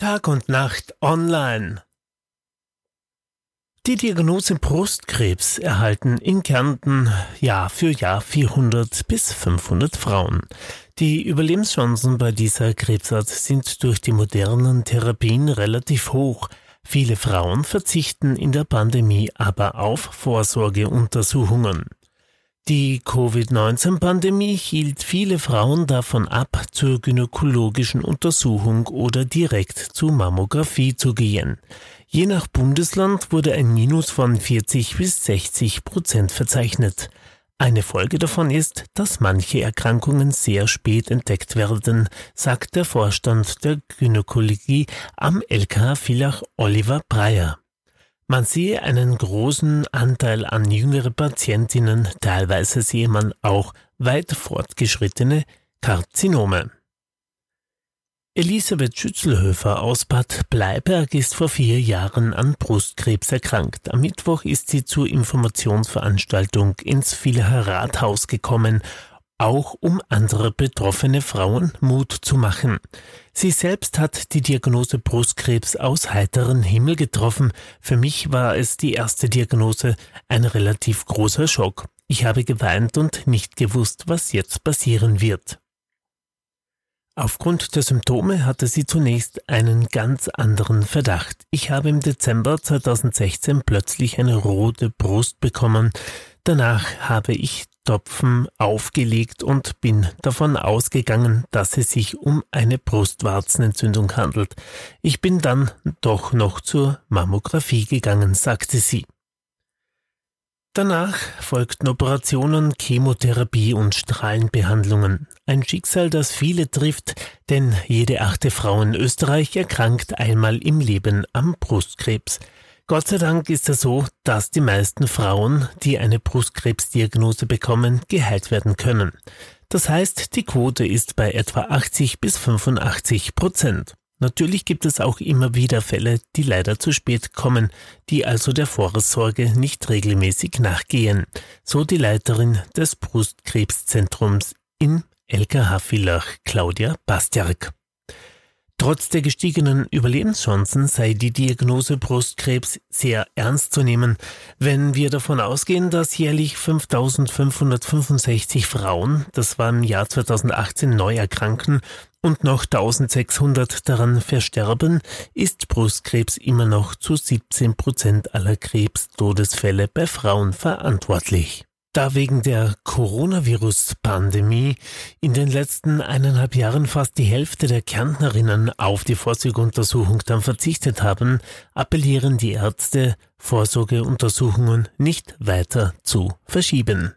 Tag und Nacht online. Die Diagnose Brustkrebs erhalten in Kärnten Jahr für Jahr 400 bis 500 Frauen. Die Überlebenschancen bei dieser Krebsart sind durch die modernen Therapien relativ hoch. Viele Frauen verzichten in der Pandemie aber auf Vorsorgeuntersuchungen. Die Covid-19-Pandemie hielt viele Frauen davon ab, zur gynäkologischen Untersuchung oder direkt zur Mammographie zu gehen. Je nach Bundesland wurde ein Minus von 40 bis 60 Prozent verzeichnet. Eine Folge davon ist, dass manche Erkrankungen sehr spät entdeckt werden, sagt der Vorstand der Gynäkologie am LKH Villach Oliver Breyer. Man sehe einen großen Anteil an jüngere Patientinnen, teilweise sehe man auch weit fortgeschrittene Karzinome. Elisabeth Schützelhöfer aus Bad Bleiberg ist vor vier Jahren an Brustkrebs erkrankt. Am Mittwoch ist sie zur Informationsveranstaltung ins Villacher Rathaus gekommen auch um andere betroffene Frauen Mut zu machen. Sie selbst hat die Diagnose Brustkrebs aus heiteren Himmel getroffen. Für mich war es die erste Diagnose ein relativ großer Schock. Ich habe geweint und nicht gewusst, was jetzt passieren wird. Aufgrund der Symptome hatte sie zunächst einen ganz anderen Verdacht. Ich habe im Dezember 2016 plötzlich eine rote Brust bekommen. Danach habe ich Topfen aufgelegt und bin davon ausgegangen, dass es sich um eine Brustwarzenentzündung handelt. Ich bin dann doch noch zur Mammographie gegangen, sagte sie. Danach folgten Operationen, Chemotherapie und Strahlenbehandlungen. Ein Schicksal, das viele trifft, denn jede achte Frau in Österreich erkrankt einmal im Leben am Brustkrebs. Gott sei Dank ist es so, dass die meisten Frauen, die eine Brustkrebsdiagnose bekommen, geheilt werden können. Das heißt, die Quote ist bei etwa 80 bis 85 Prozent. Natürlich gibt es auch immer wieder Fälle, die leider zu spät kommen, die also der Vorsorge nicht regelmäßig nachgehen, so die Leiterin des Brustkrebszentrums in LKH Villach, Claudia Bastiak. Trotz der gestiegenen Überlebenschancen sei die Diagnose Brustkrebs sehr ernst zu nehmen, wenn wir davon ausgehen, dass jährlich 5565 Frauen, das war im Jahr 2018, neu erkranken und noch 1600 daran versterben, ist Brustkrebs immer noch zu 17 Prozent aller Krebstodesfälle bei Frauen verantwortlich. Da wegen der Coronavirus-Pandemie in den letzten eineinhalb Jahren fast die Hälfte der Kärntnerinnen auf die Vorsorgeuntersuchung dann verzichtet haben, appellieren die Ärzte, Vorsorgeuntersuchungen nicht weiter zu verschieben.